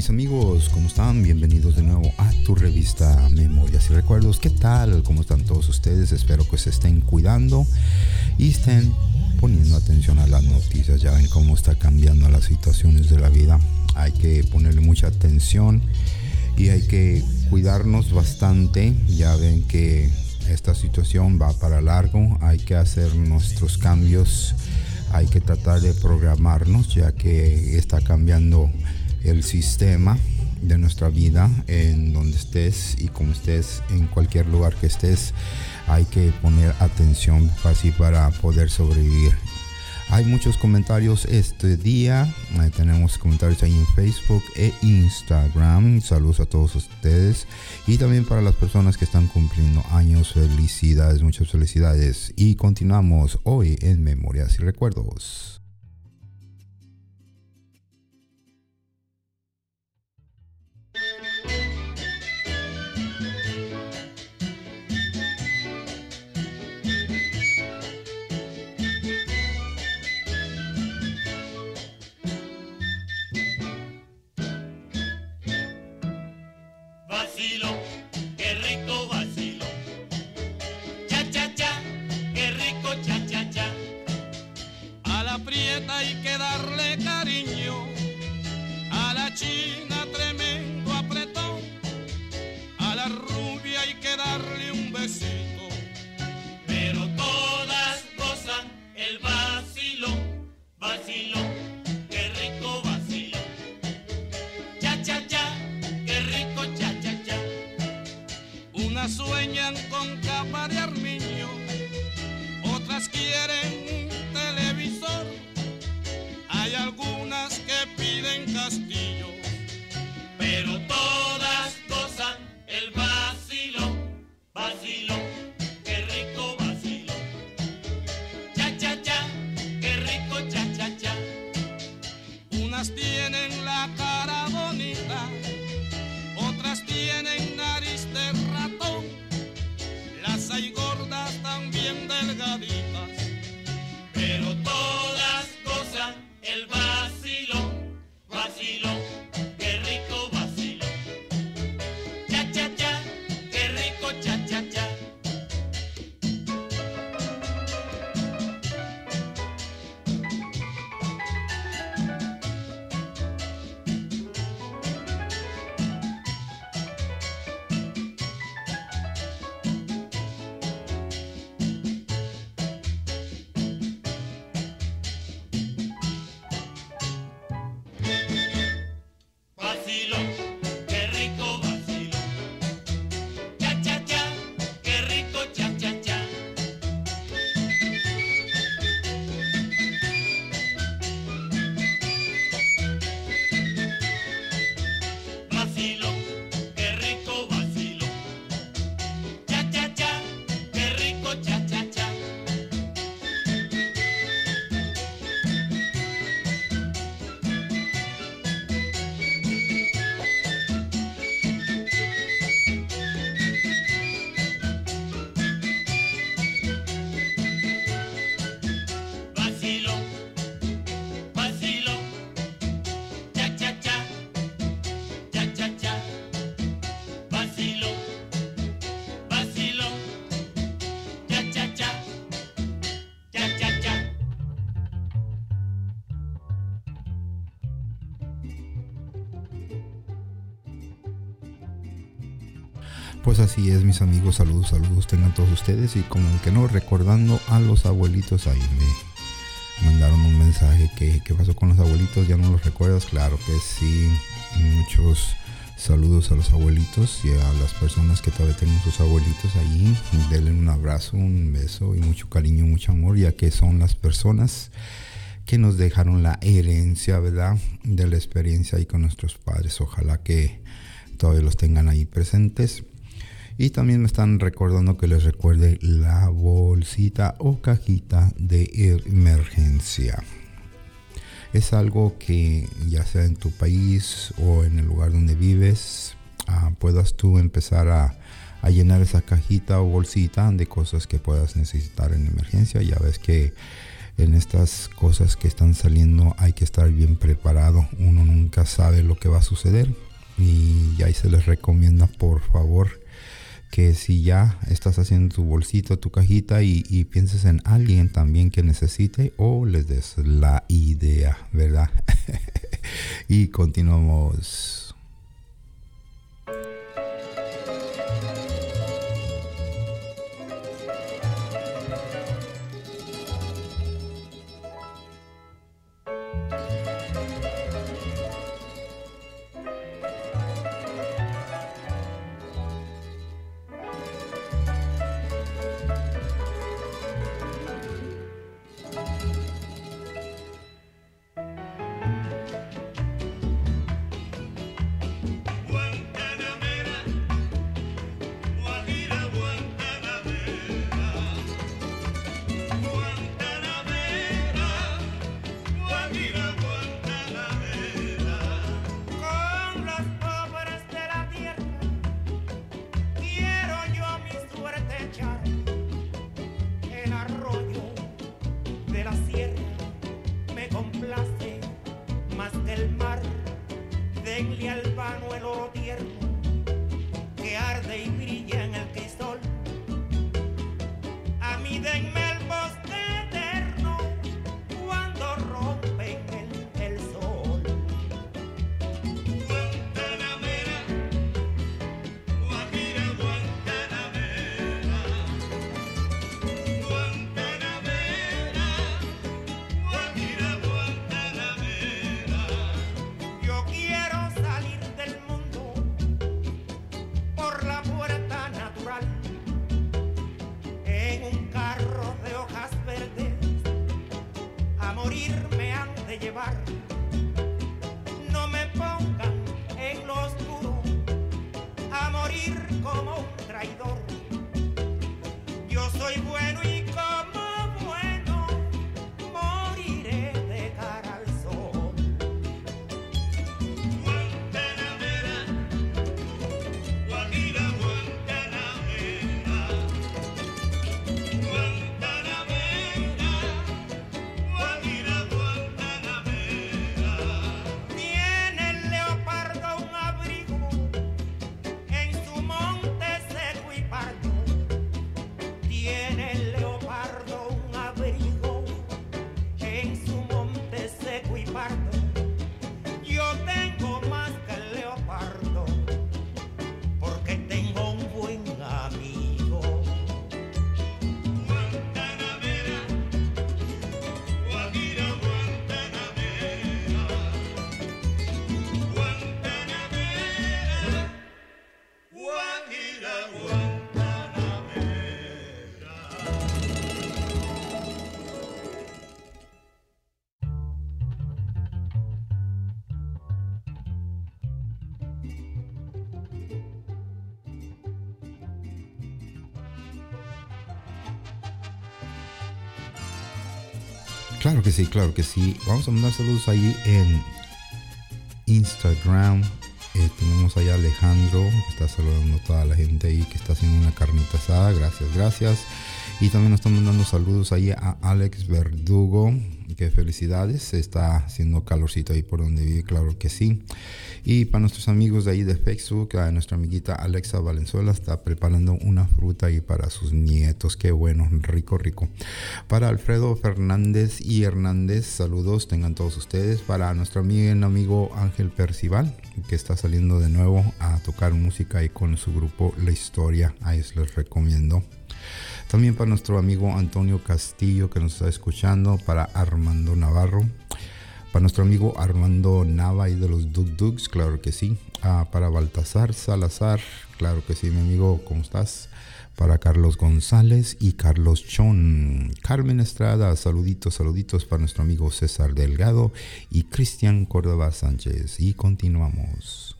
mis amigos, ¿cómo están? Bienvenidos de nuevo a tu revista Memorias y Recuerdos. ¿Qué tal? ¿Cómo están todos ustedes? Espero que se estén cuidando y estén poniendo atención a las noticias. Ya ven cómo está cambiando las situaciones de la vida. Hay que ponerle mucha atención y hay que cuidarnos bastante. Ya ven que esta situación va para largo. Hay que hacer nuestros cambios. Hay que tratar de programarnos ya que está cambiando el sistema de nuestra vida en donde estés y como estés en cualquier lugar que estés hay que poner atención así para poder sobrevivir. Hay muchos comentarios este día. Tenemos comentarios ahí en facebook e instagram. Saludos a todos ustedes. Y también para las personas que están cumpliendo años felicidades muchas felicidades. Y continuamos hoy en memorias y recuerdos Pues así es, mis amigos, saludos, saludos tengan todos ustedes y como que no, recordando a los abuelitos, ahí me mandaron un mensaje que qué pasó con los abuelitos, ya no los recuerdas, claro que sí, muchos saludos a los abuelitos y a las personas que todavía tienen sus abuelitos ahí, denle un abrazo, un beso y mucho cariño, mucho amor, ya que son las personas que nos dejaron la herencia, ¿verdad? De la experiencia ahí con nuestros padres. Ojalá que todavía los tengan ahí presentes. Y también me están recordando que les recuerde la bolsita o cajita de emergencia. Es algo que ya sea en tu país o en el lugar donde vives, ah, puedas tú empezar a, a, llenar esa cajita o bolsita de cosas que puedas necesitar en emergencia. Ya ves que en estas cosas que están saliendo hay que estar bien preparado. Uno nunca sabe lo que va a suceder. Y ahí se les recomienda por favor que si ya estás haciendo tu bolsito, tu cajita y, y, pienses en alguien también que necesite o les des la idea, ¿verdad? y continuamos. Que sí, claro que sí. Vamos a mandar saludos ahí en Instagram. Eh, tenemos allá Alejandro, que está saludando a toda la gente ahí que está haciendo una carnita asada. Gracias, gracias. Y también nos están mandando saludos ahí a Alex Verdugo. Que felicidades. Está haciendo calorcito ahí por donde vive, claro que sí. Y para nuestros amigos de ahí de Facebook, a nuestra amiguita Alexa Valenzuela está preparando una fruta ahí para sus nietos. Qué bueno, rico, rico. Para Alfredo Fernández y Hernández, saludos tengan todos ustedes. Para nuestro amigo, amigo Ángel Percival, que está saliendo de nuevo a tocar música ahí con su grupo La Historia. Ahí les recomiendo. También para nuestro amigo Antonio Castillo que nos está escuchando, para Armando Navarro, para nuestro amigo Armando Nava y de los Dug Dugs, claro que sí. Ah, para Baltasar Salazar, claro que sí, mi amigo, ¿cómo estás? Para Carlos González y Carlos Chon. Carmen Estrada, saluditos, saluditos para nuestro amigo César Delgado y Cristian Córdoba Sánchez. Y continuamos.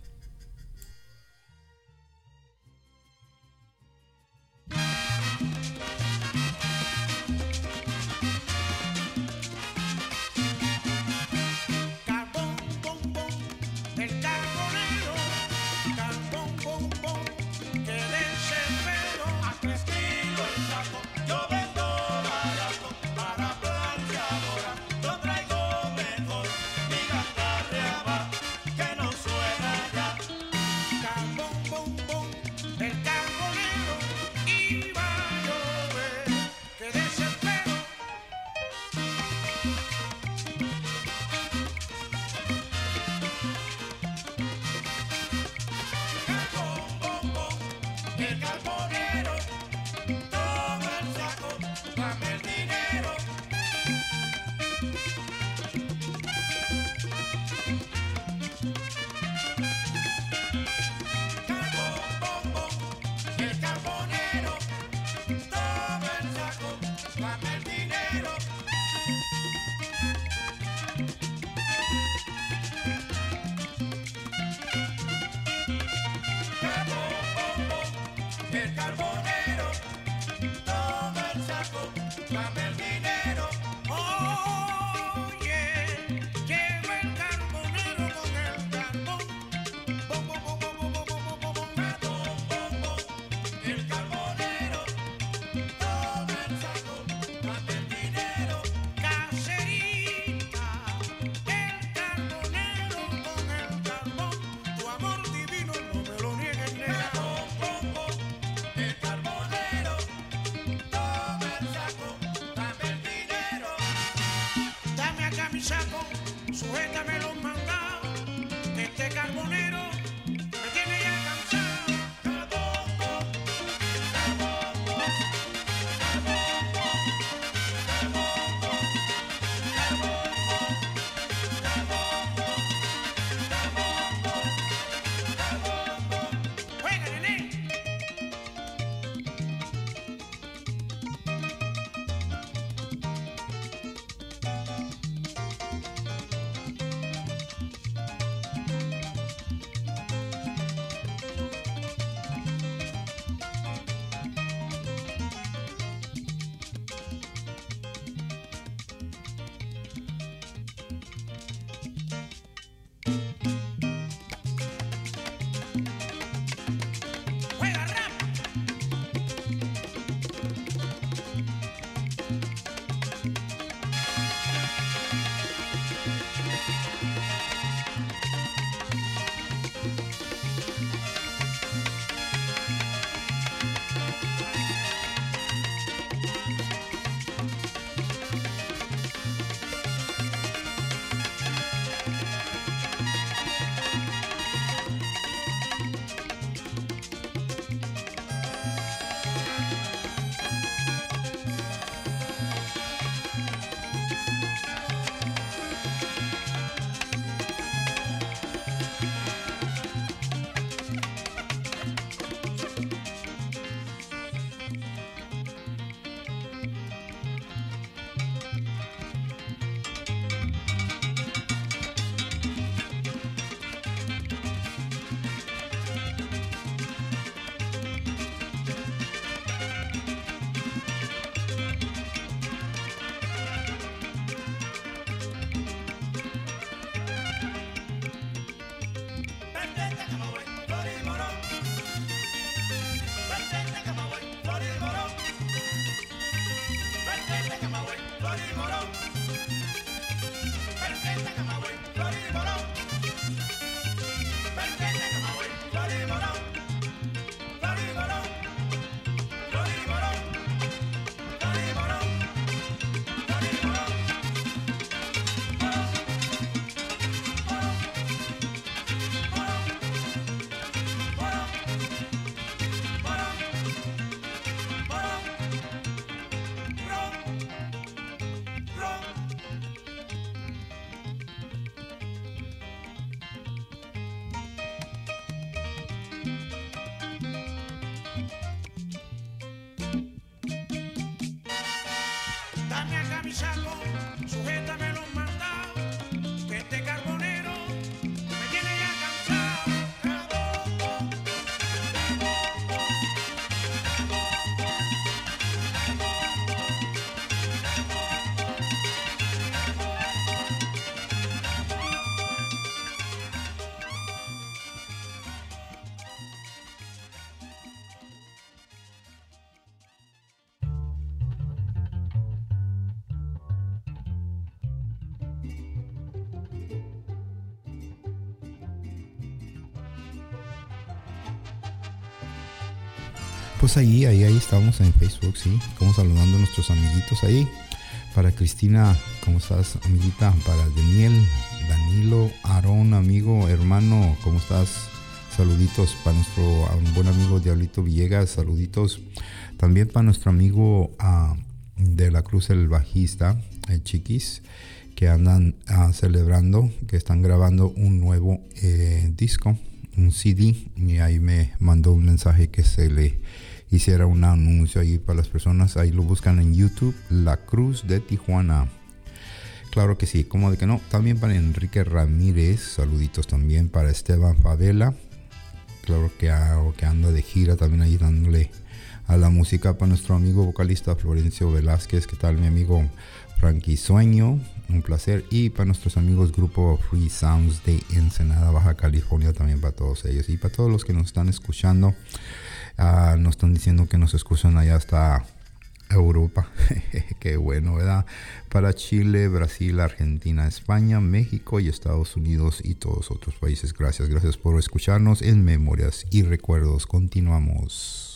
Chapel. Pues ahí, ahí, ahí estamos en Facebook, sí. Como saludando a nuestros amiguitos ahí. Para Cristina, ¿cómo estás, amiguita? Para Daniel, Danilo, Aarón, amigo, hermano, ¿cómo estás? saluditos para nuestro buen amigo Diablito Villegas, saluditos. También para nuestro amigo ah, de la Cruz, el bajista, el Chiquis, que andan ah, celebrando, que están grabando un nuevo eh, disco, un CD, y ahí me mandó un mensaje que se le hiciera un anuncio ahí para las personas. Ahí lo buscan en YouTube, La Cruz de Tijuana. Claro que sí, como de que no. También para Enrique Ramírez, saluditos también para Esteban Favela. Claro que, que anda de gira también ahí dándole a la música para nuestro amigo vocalista Florencio Velázquez. ¿Qué tal mi amigo Frankie Sueño? Un placer. Y para nuestros amigos grupo Free Sounds de Ensenada, Baja California, también para todos ellos. Y para todos los que nos están escuchando, ah, nos están diciendo que nos escuchan allá hasta Europa. Qué bueno, ¿verdad? Para Chile, Brasil, Argentina, España, México y Estados Unidos y todos otros países. Gracias, gracias por escucharnos en Memorias y Recuerdos. Continuamos.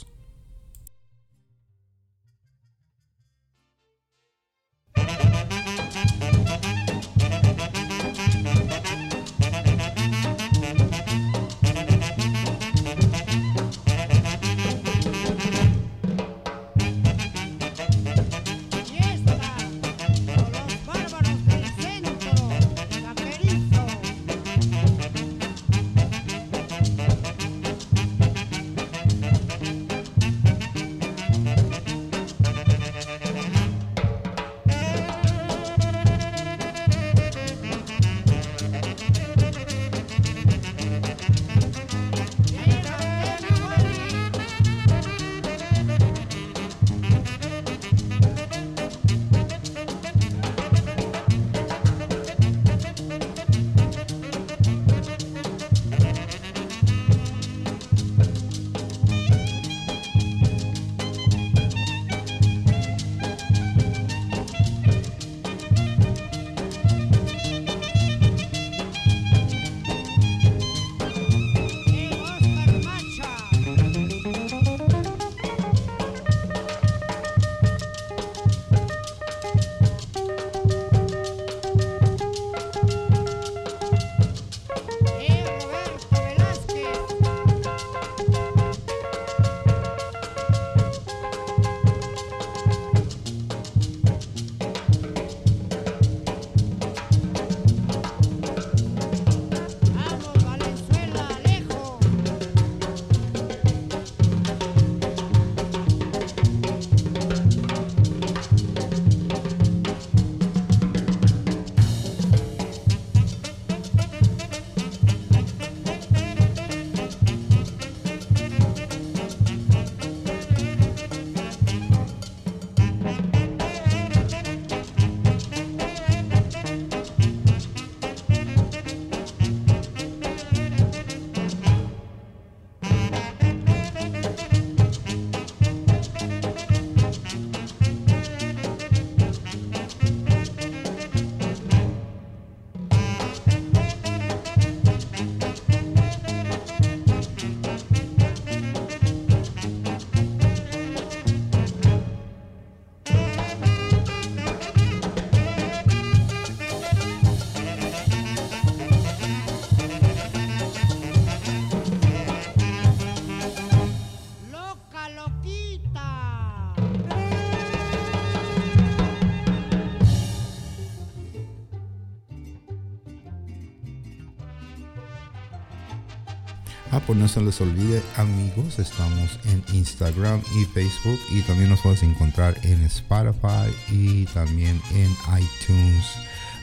No se les olvide amigos, estamos en Instagram y Facebook y también nos puedes encontrar en Spotify y también en iTunes.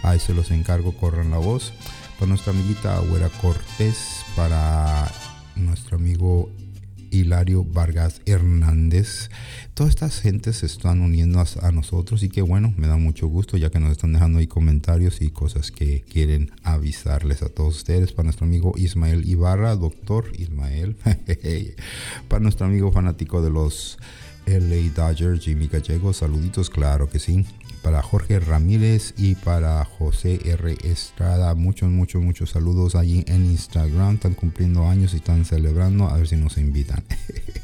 Ahí se los encargo, corran la voz. Para nuestra amiguita Agüera Cortés, para nuestro amigo Hilario Vargas Hernández. Todas estas gentes se están uniendo a, nosotros y que bueno, me da mucho gusto ya que nos están dejando ahí comentarios y cosas que quieren avisarles a todos ustedes. Para nuestro amigo Ismael Ibarra, doctor Ismael. para nuestro amigo fanático de los LA Dodgers, Jimmy Gallego, saluditos, claro que sí para Jorge Ramírez y para José R. Estrada. Muchos, muchos, muchos saludos allí en Instagram. Están cumpliendo años y están celebrando. A ver si nos invitan.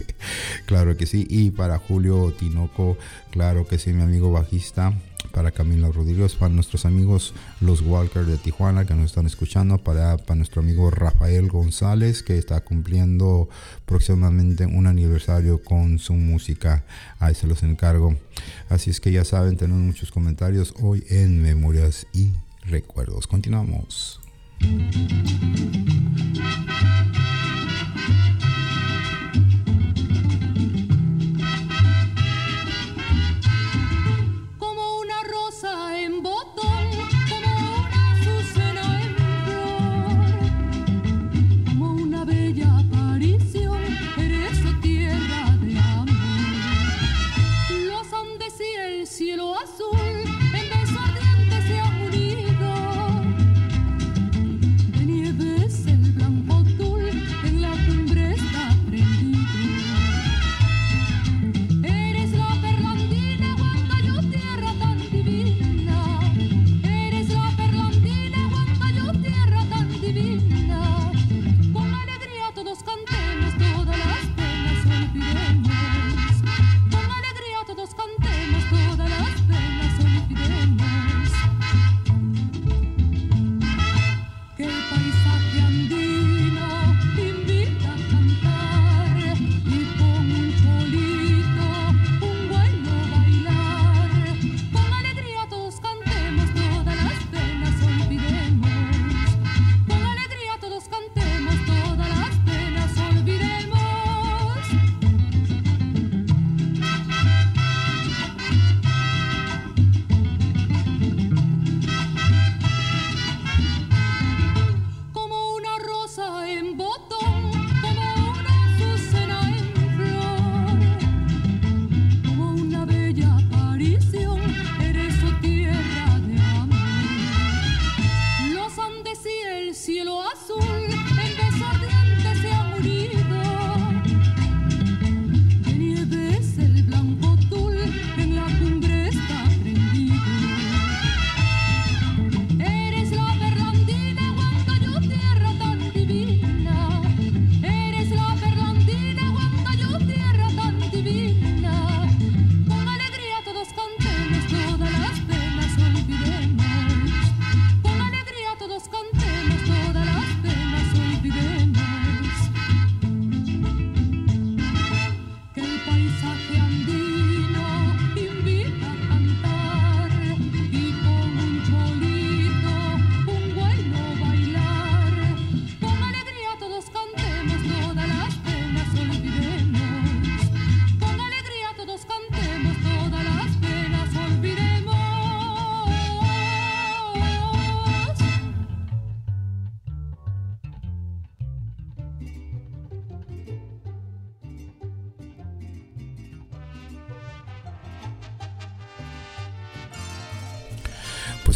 claro que sí. Y para Julio Tinoco, claro que sí, mi amigo bajista para Camila Rodríguez, para nuestros amigos los Walker de Tijuana que nos están escuchando, para, para nuestro amigo Rafael González que está cumpliendo próximamente un aniversario con su música. Ahí se los encargo. Así es que ya saben, tenemos muchos comentarios hoy en Memorias y Recuerdos. Continuamos.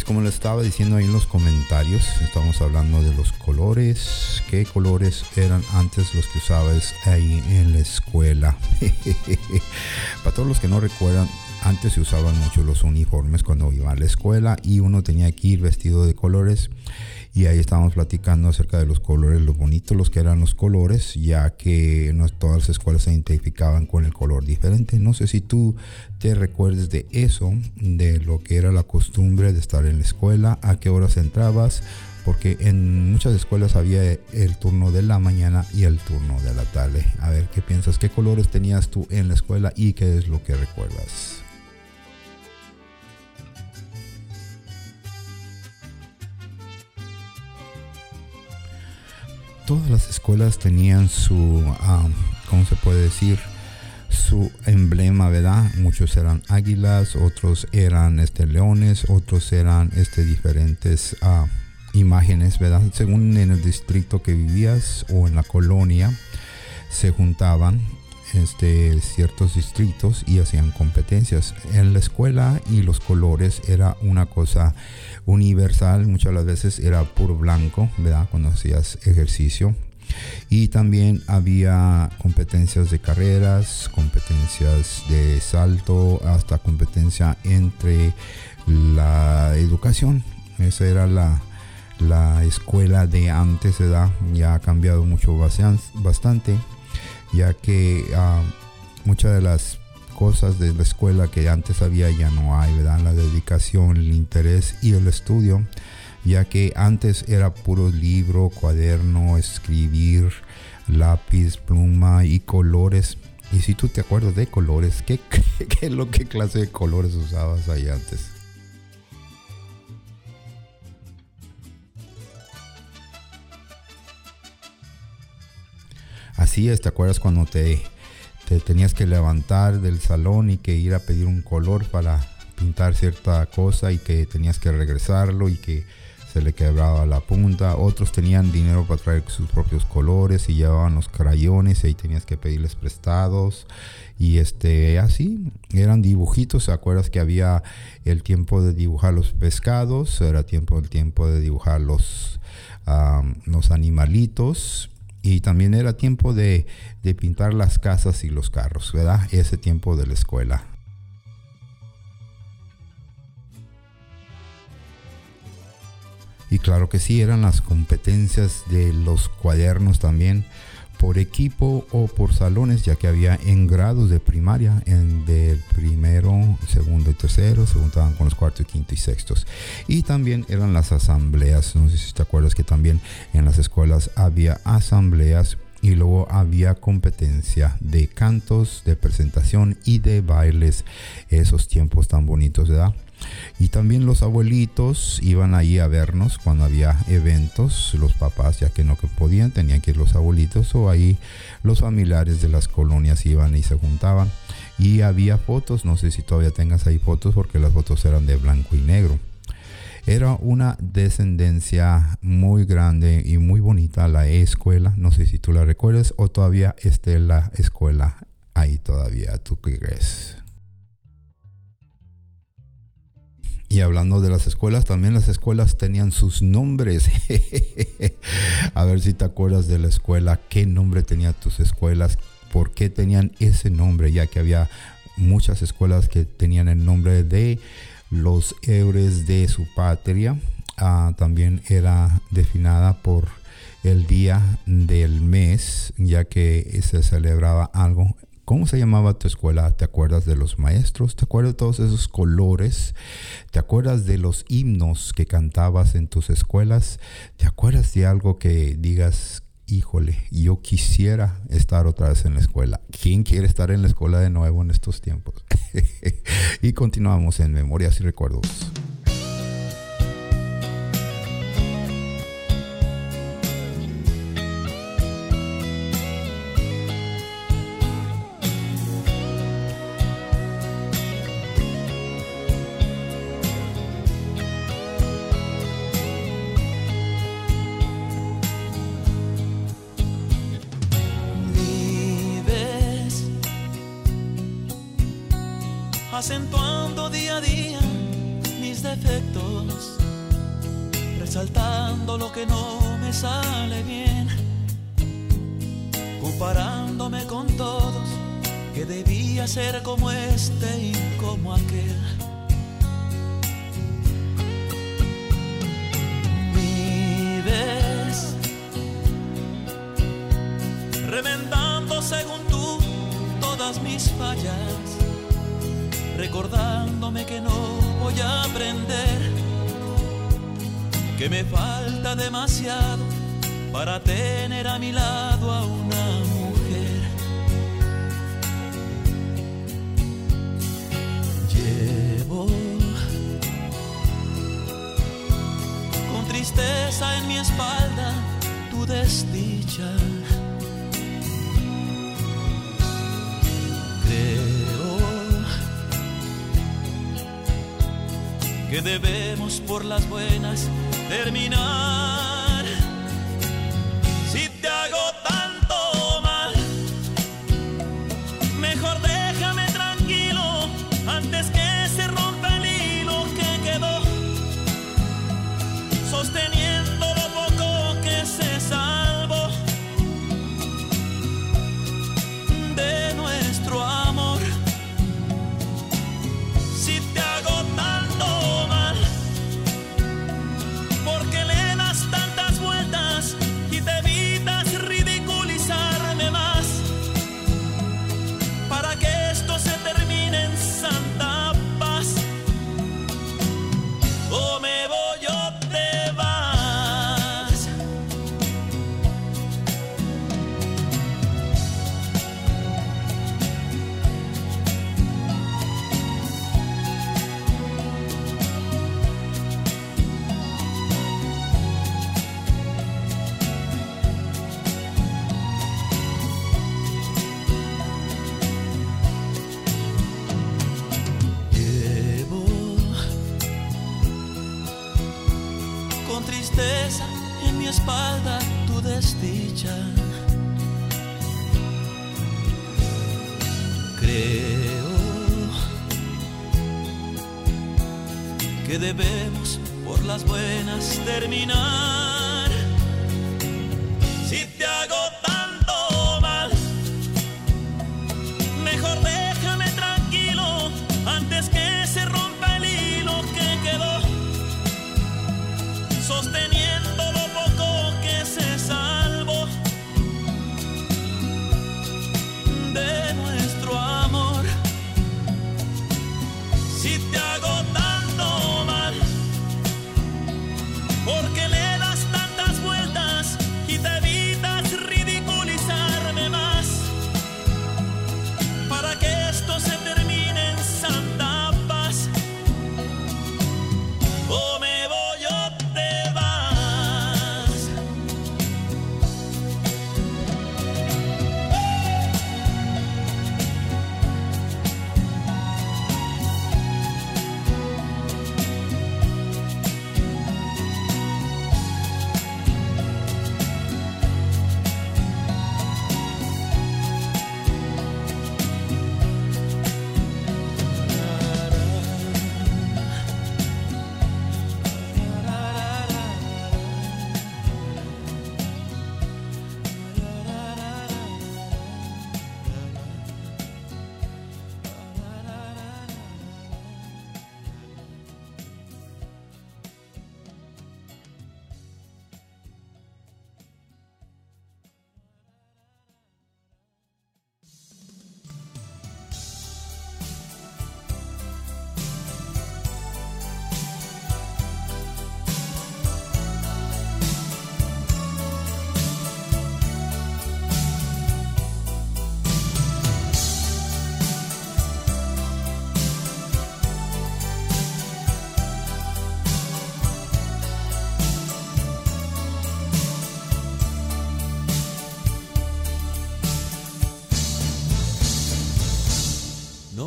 Como les estaba diciendo ahí en los comentarios, estamos hablando de los colores. ¿Qué colores eran antes los que usabas ahí en la escuela? Para todos los que no recuerdan, antes se usaban mucho los uniformes cuando iba a la escuela y uno tenía que ir vestido de colores y ahí estábamos platicando acerca de los colores, lo bonitos los que eran los colores, ya que no todas las escuelas se identificaban con el color diferente. No sé si tú te recuerdes de eso, de lo que era la costumbre de estar en la escuela, a qué horas entrabas, porque en muchas escuelas había el turno de la mañana y el turno de la tarde. A ver, ¿qué piensas? ¿Qué colores tenías tú en la escuela y qué es lo que recuerdas? Todas las escuelas tenían su, ah, ¿cómo se puede decir? Su emblema, ¿verdad? Muchos eran águilas, otros eran este, leones, otros eran este, diferentes uh, imágenes, ¿verdad? Según en el distrito que vivías o en la colonia, se juntaban este, ciertos distritos y hacían competencias. En la escuela y los colores era una cosa universal, muchas las veces era puro blanco, ¿verdad? Cuando hacías ejercicio. Y también había competencias de carreras, competencias de salto, hasta competencia entre la educación. Esa era la, la escuela de antes, ¿verdad? Ya ha cambiado mucho bastante, ya que ah, muchas de las cosas de la escuela que antes había ya no hay, ¿verdad? La dedicación, el interés y el estudio, ya que antes era puro libro, cuaderno, escribir, lápiz, pluma y colores. Y si tú te acuerdas de colores, ¿qué, qué, lo que clase de colores usabas ahí antes? Así es, ¿te acuerdas cuando te, te tenías que levantar del salón y que ir a pedir un color para pintar cierta cosa y que tenías que regresarlo y que se le quebraba la punta. Otros tenían dinero para traer sus propios colores y llevaban los crayones y ahí tenías que pedirles prestados. Y este, así, eran dibujitos. ¿Se acuerdas que había el tiempo de dibujar los pescados? Era tiempo, el tiempo de dibujar los, los animalitos. Y también era tiempo de, de pintar las casas y los carros, ¿verdad? Ese tiempo de la escuela. Y claro que sí, eran las competencias de los cuadernos también por equipo o por salones, ya que había en grados de primaria, en del primero, segundo y tercero, se juntaban con los cuartos, quinto y sextos. Y también eran las asambleas, no sé si te acuerdas que también en las escuelas había asambleas y luego había competencia de cantos, de presentación y de bailes, esos tiempos tan bonitos, ¿verdad? Y también los abuelitos iban ahí a vernos cuando había eventos, los papás ya que no podían, tenían que ir los abuelitos o ahí los familiares de las colonias iban y se juntaban. Y había fotos, no sé si todavía tengas ahí fotos porque las fotos eran de blanco y negro. Era una descendencia muy grande y muy bonita la escuela, no sé si tú la recuerdas o todavía esté la escuela ahí todavía, ¿tú qué crees? Y hablando de las escuelas, también las escuelas tenían sus nombres. a ver si te acuerdas de la escuela, qué nombre tenían tus escuelas, por qué tenían ese nombre, ya que había muchas escuelas que tenían el nombre de los héroes de su patria. Ah, también era definida por el día del mes, ya que se celebraba algo ¿Cómo se llamaba tu escuela? ¿Te acuerdas de los maestros? ¿Te acuerdas de todos esos colores? ¿Te acuerdas de los himnos que cantabas en tus escuelas? ¿Te acuerdas de algo que digas, híjole, yo quisiera estar otra vez en la escuela? ¿Quién quiere estar en la escuela de nuevo en estos tiempos? y continuamos en Memorias y Recuerdos. Lo que no me sale bien, comparándome con todos, que debía ser como este y como aquel. Vives remendando según tú todas mis fallas recordándome que no voy a aprender, que me falta demasiado para tener a mi lado a una mujer. Llevo con tristeza en mi espalda tu desdicha. que debemos por las buenas terminar.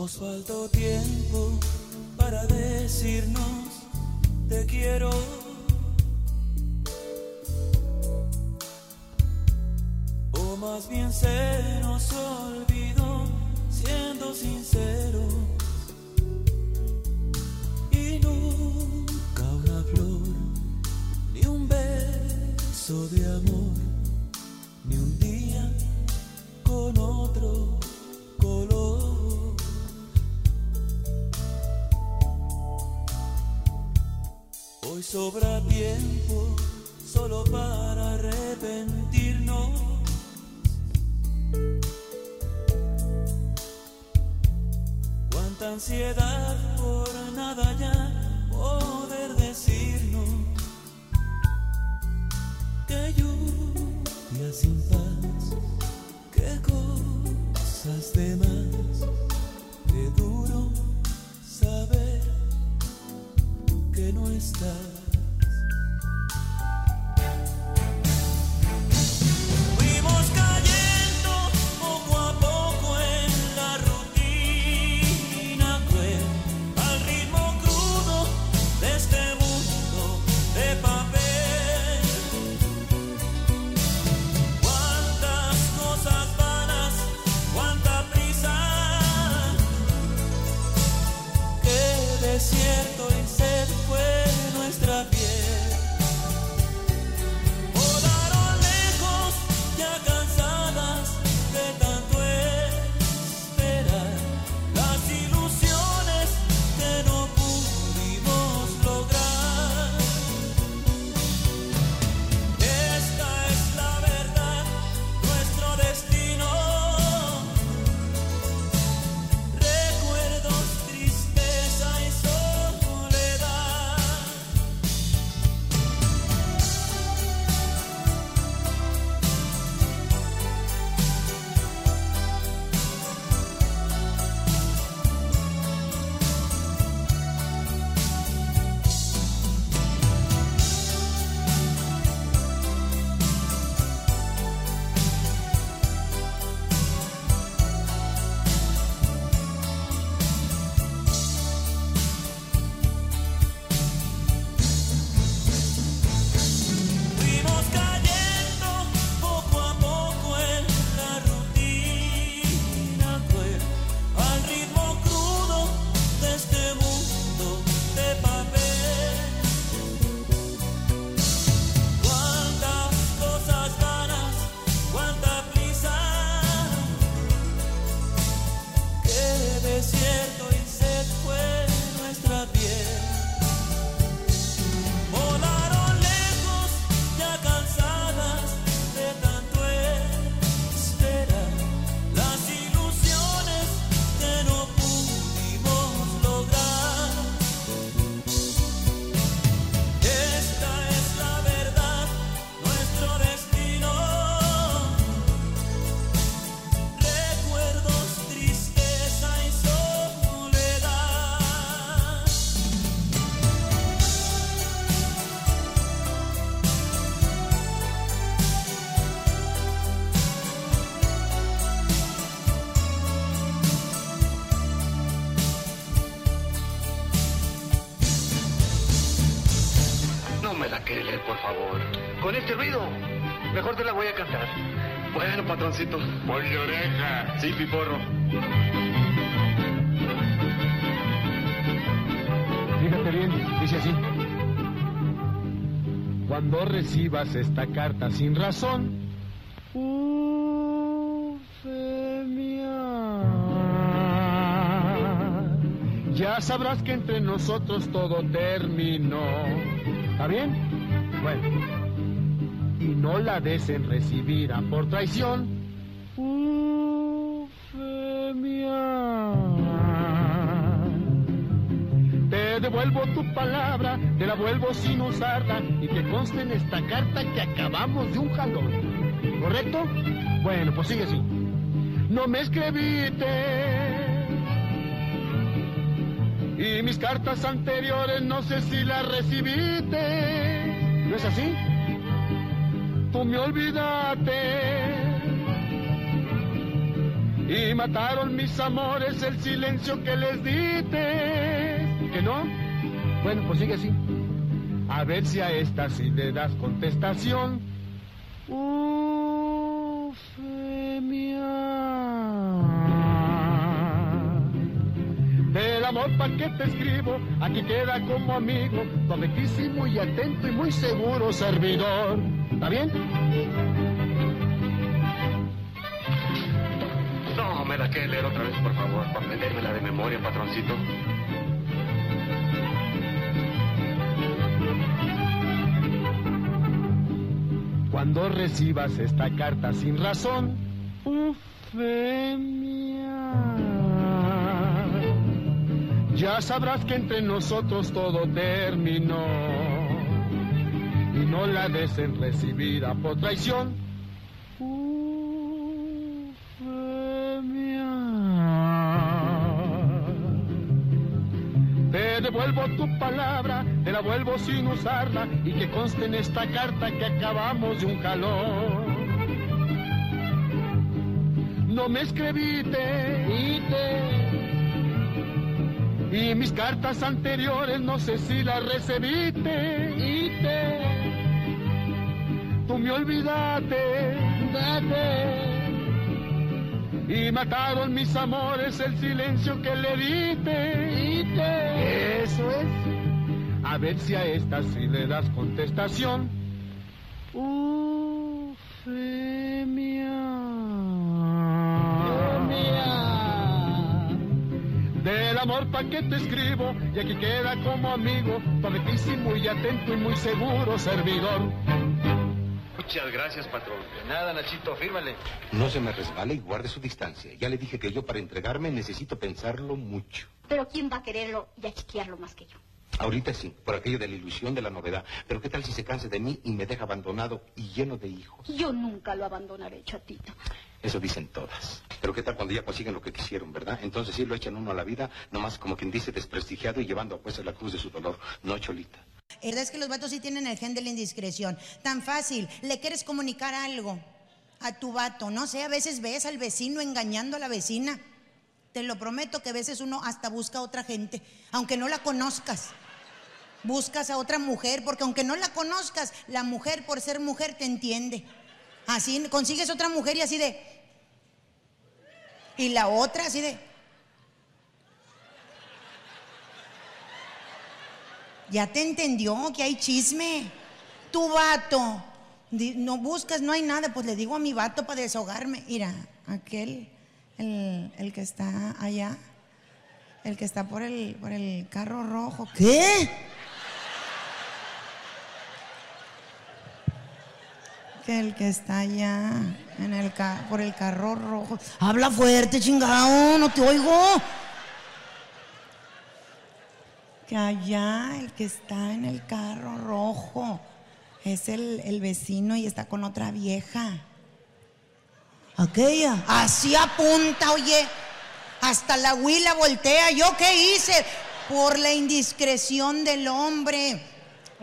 Nos faltó tiempo para decirnos te quiero. Bueno, patroncito. Ponle oreja. Sí, piporro. Fíjate bien, dice así. Cuando recibas esta carta sin razón, ya sabrás que entre nosotros todo terminó. ¿Está bien? Bueno. Y no la des en recibirá por traición. Devuelvo tu palabra, te la vuelvo sin usarla y que conste en esta carta que acabamos de un jalón. ¿Correcto? Bueno, pues sigue así. No me escribiste. Y mis cartas anteriores no sé si las recibiste. ¿No es así? Tú me olvidaste. Y mataron mis amores el silencio que les diste. ¿Que no? Bueno, pues sigue así. A ver si a esta sí le das contestación. Del amor pa' que te escribo, aquí queda como amigo, tu abetísimo y atento y muy seguro servidor. ¿Está bien? No, me la que leer otra vez, por favor, para aprendérmela de memoria, patroncito. Cuando recibas esta carta sin razón, ya sabrás que entre nosotros todo terminó. Y no la des en recibida por traición. Devuelvo tu palabra, te la vuelvo sin usarla y que conste en esta carta que acabamos de un calor. No me escribiste y mis cartas anteriores no sé si las recibiste. Tú me olvidaste y mataron mis amores el silencio que le diste. Eso es. A ver si a esta sí le das contestación. Del amor pa' que te escribo y aquí queda como amigo, tu abetísimo y atento y muy seguro servidor. Muchas gracias, patrón. De nada, Nachito, fírmale. No se me resbale y guarde su distancia. Ya le dije que yo para entregarme necesito pensarlo mucho. Pero ¿quién va a quererlo y a chiquearlo más que yo? Ahorita sí, por aquello de la ilusión de la novedad. Pero ¿qué tal si se cansa de mí y me deja abandonado y lleno de hijos? Yo nunca lo abandonaré, chatito. Eso dicen todas. Pero ¿qué tal cuando ya consiguen lo que quisieron, verdad? Entonces sí lo echan uno a la vida, nomás como quien dice desprestigiado y llevando a pues la cruz de su dolor. No, Cholita. La verdad es que los vatos sí tienen el gen de la indiscreción. Tan fácil, le quieres comunicar algo a tu vato, no sé, a veces ves al vecino engañando a la vecina. Te lo prometo que a veces uno hasta busca a otra gente, aunque no la conozcas. Buscas a otra mujer, porque aunque no la conozcas, la mujer por ser mujer te entiende. Así consigues otra mujer y así de... Y la otra así de... Ya te entendió que hay chisme. Tu vato. No buscas, no hay nada. Pues le digo a mi vato para desahogarme. Mira, aquel, el, el que está allá, el que está por el, por el carro rojo. ¿Qué? Que el que está allá en el por el carro rojo. Habla fuerte, chingado, no te oigo. Que allá el que está en el carro rojo es el, el vecino y está con otra vieja. Aquella, así apunta, oye. Hasta la huila voltea. ¿Yo qué hice? Por la indiscreción del hombre.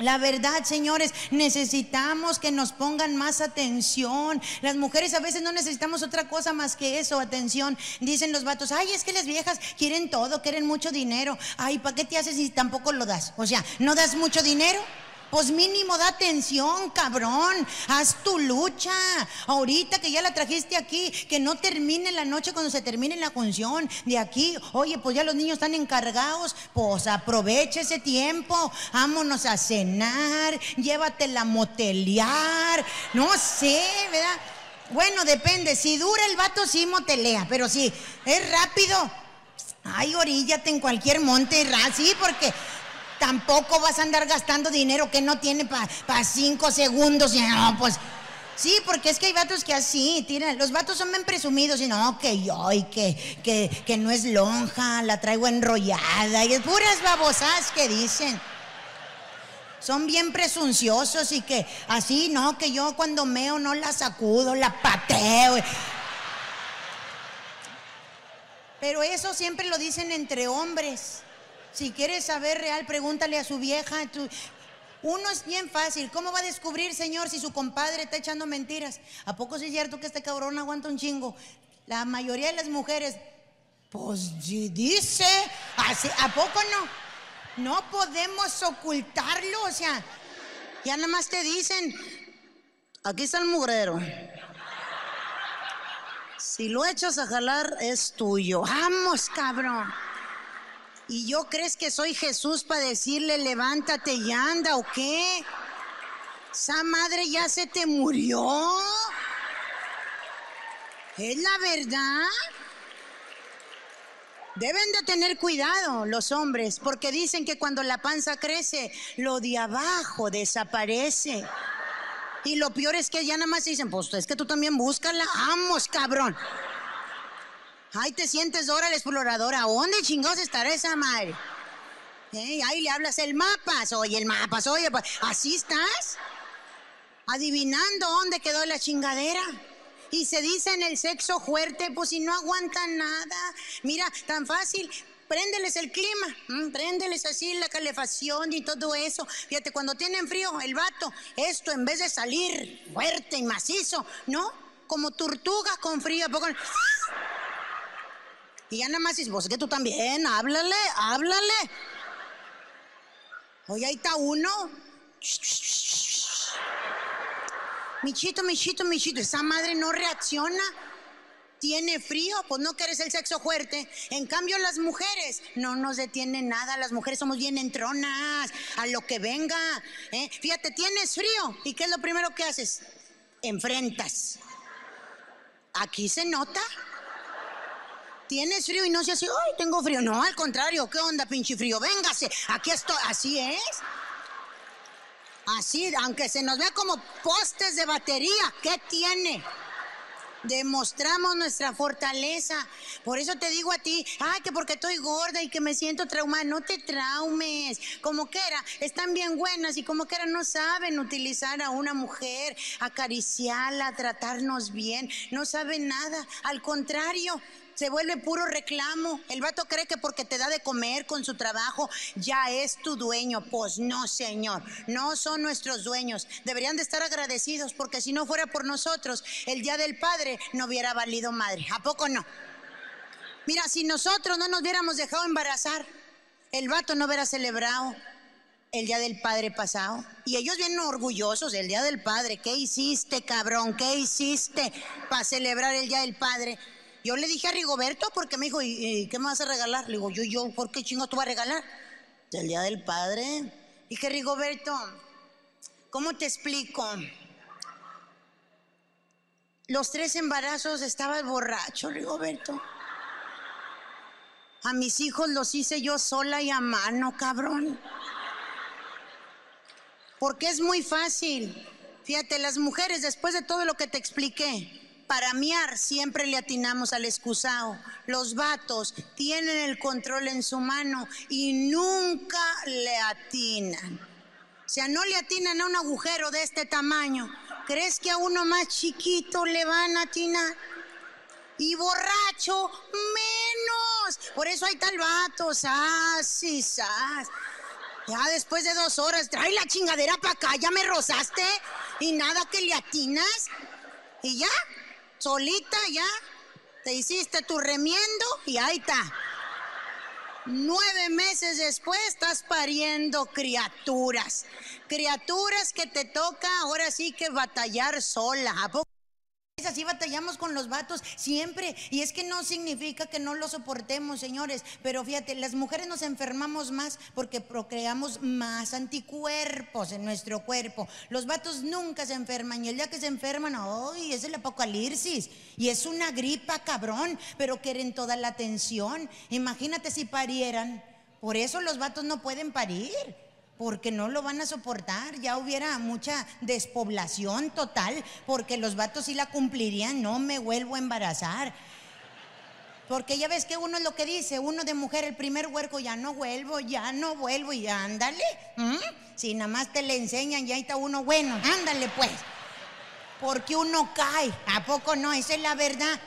La verdad, señores, necesitamos que nos pongan más atención. Las mujeres a veces no necesitamos otra cosa más que eso, atención. Dicen los vatos, ay, es que las viejas quieren todo, quieren mucho dinero. Ay, ¿para qué te haces si tampoco lo das? O sea, ¿no das mucho dinero? Pues mínimo da atención, cabrón. Haz tu lucha. Ahorita que ya la trajiste aquí, que no termine la noche cuando se termine la función. De aquí, oye, pues ya los niños están encargados. Pues aprovecha ese tiempo. Vámonos a cenar. Llévatela a motelear. No sé, ¿verdad? Bueno, depende. Si dura el vato, sí motelea. Pero si es rápido, ay, oríllate en cualquier monte. Sí, porque tampoco vas a andar gastando dinero que no tiene para cinco segundos. Y no, pues. Sí, porque es que hay vatos que así, tiran, los vatos son bien presumidos y no, que yo, y que, que, que no es lonja, la traigo enrollada, y es puras babosas que dicen. Son bien presunciosos y que así, no, que yo cuando meo no la sacudo, la pateo. Pero eso siempre lo dicen entre hombres. Si quieres saber real, pregúntale a su vieja. Uno es bien fácil. ¿Cómo va a descubrir, señor, si su compadre está echando mentiras? ¿A poco sí es cierto que este cabrón aguanta un chingo? La mayoría de las mujeres, pues dice, así, ¿a poco no? No podemos ocultarlo, o sea, ya nada más te dicen, aquí está el mugrero. Si lo echas a jalar, es tuyo. Vamos, cabrón. ¿Y yo crees que soy Jesús para decirle levántate y anda o qué? Esa madre ya se te murió. ¿Es la verdad? Deben de tener cuidado los hombres, porque dicen que cuando la panza crece, lo de abajo desaparece. Y lo peor es que ya nada más dicen, pues es que tú también búscala. Vamos, cabrón. Ahí te sientes ahora la exploradora. ¿Dónde chingados estará esa madre? ¿Eh? Ahí le hablas el mapas. Oye, el mapas, oye, pues, ¿así estás? Adivinando dónde quedó la chingadera. Y se dice en el sexo fuerte, pues si no aguantan nada. Mira, tan fácil. Préndeles el clima, ¿m? préndeles así la calefacción y todo eso. Fíjate, cuando tienen frío, el vato, esto en vez de salir fuerte y macizo, ¿no? Como tortuga con frío, ¿a poco? Y ya nada más dices, vos que tú también, háblale, háblale. Oye, ahí está uno. Michito, michito, michito, esa madre no reacciona. Tiene frío, pues no quieres el sexo fuerte. En cambio, las mujeres no nos detiene nada. Las mujeres somos bien entronas, a lo que venga. ¿eh? Fíjate, tienes frío. ¿Y qué es lo primero que haces? Enfrentas. Aquí se nota. Tienes frío y no se así, ay, tengo frío. No, al contrario, ¿qué onda, pinche frío? Véngase, aquí estoy. Así es. Así, aunque se nos vea como postes de batería, ¿qué tiene? Demostramos nuestra fortaleza. Por eso te digo a ti, ay, que porque estoy gorda y que me siento traumada. No te traumes. Como quiera, están bien buenas y como quiera no saben utilizar a una mujer, acariciarla, tratarnos bien. No saben nada. Al contrario. Se vuelve puro reclamo. El vato cree que porque te da de comer con su trabajo ya es tu dueño. Pues no, señor. No son nuestros dueños. Deberían de estar agradecidos porque si no fuera por nosotros, el día del padre no hubiera valido madre. ¿A poco no? Mira, si nosotros no nos hubiéramos dejado embarazar, el vato no hubiera celebrado el día del padre pasado. Y ellos vienen orgullosos del día del padre. ¿Qué hiciste, cabrón? ¿Qué hiciste para celebrar el día del padre? Yo le dije a Rigoberto porque me dijo, ¿y, qué me vas a regalar? Le digo, yo, yo, ¿por qué chingo tú vas a regalar? El día del padre. Dije, Rigoberto, ¿cómo te explico? Los tres embarazos estaba borracho, Rigoberto. A mis hijos los hice yo sola y a mano, cabrón. Porque es muy fácil. Fíjate, las mujeres, después de todo lo que te expliqué, para miar siempre le atinamos al excusado. Los vatos tienen el control en su mano y nunca le atinan. O sea, no le atinan a un agujero de este tamaño. ¿Crees que a uno más chiquito le van a atinar? Y borracho, menos. Por eso hay tal vato, sas y sas. Ya después de dos horas, trae la chingadera para acá, ya me rozaste. Y nada que le atinas. Y ya, solita ya, te hiciste tu remiendo y ahí está. Nueve meses después estás pariendo criaturas. Criaturas que te toca ahora sí que batallar sola. ¿A poco? Así batallamos con los vatos siempre. Y es que no significa que no lo soportemos, señores. Pero fíjate, las mujeres nos enfermamos más porque procreamos más anticuerpos en nuestro cuerpo. Los vatos nunca se enferman. Y el día que se enferman, ¡ay! Es el apocalipsis. Y es una gripa, cabrón. Pero quieren toda la atención. Imagínate si parieran. Por eso los vatos no pueden parir porque no lo van a soportar, ya hubiera mucha despoblación total, porque los vatos sí la cumplirían, no me vuelvo a embarazar. Porque ya ves que uno es lo que dice, uno de mujer, el primer huerco, ya no vuelvo, ya no vuelvo, y ándale. Si nada más te le enseñan, ya está uno bueno, ándale pues. Porque uno cae, ¿a poco no? Esa es la verdad.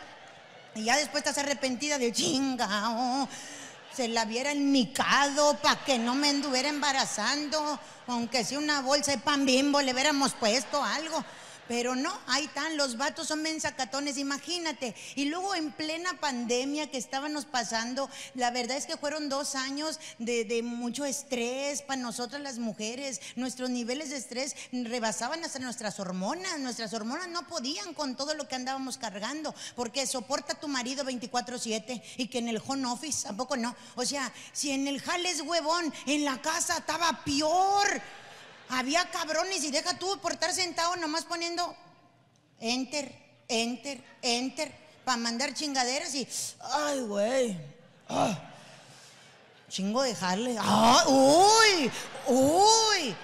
Y ya después estás arrepentida de chinga. Oh, se la hubiera enmicado para que no me anduviera embarazando, aunque sea una bolsa de pan bimbo le hubiéramos puesto algo. Pero no, ahí están, los vatos son mensacatones, imagínate. Y luego en plena pandemia que estábamos pasando, la verdad es que fueron dos años de, mucho estrés para nosotras las mujeres. Nuestros niveles de estrés rebasaban hasta nuestras hormonas. Nuestras hormonas no podían con todo lo que andábamos cargando, porque soporta tu marido 24/7 y que en el home office, tampoco no. O sea, si en el jales huevón, en la casa estaba peor. Había cabrones y deja tú por estar sentado nomás poniendo enter, enter, enter, para mandar chingaderas y, ay, güey, ah, chingo dejarle, ah, uy, uy.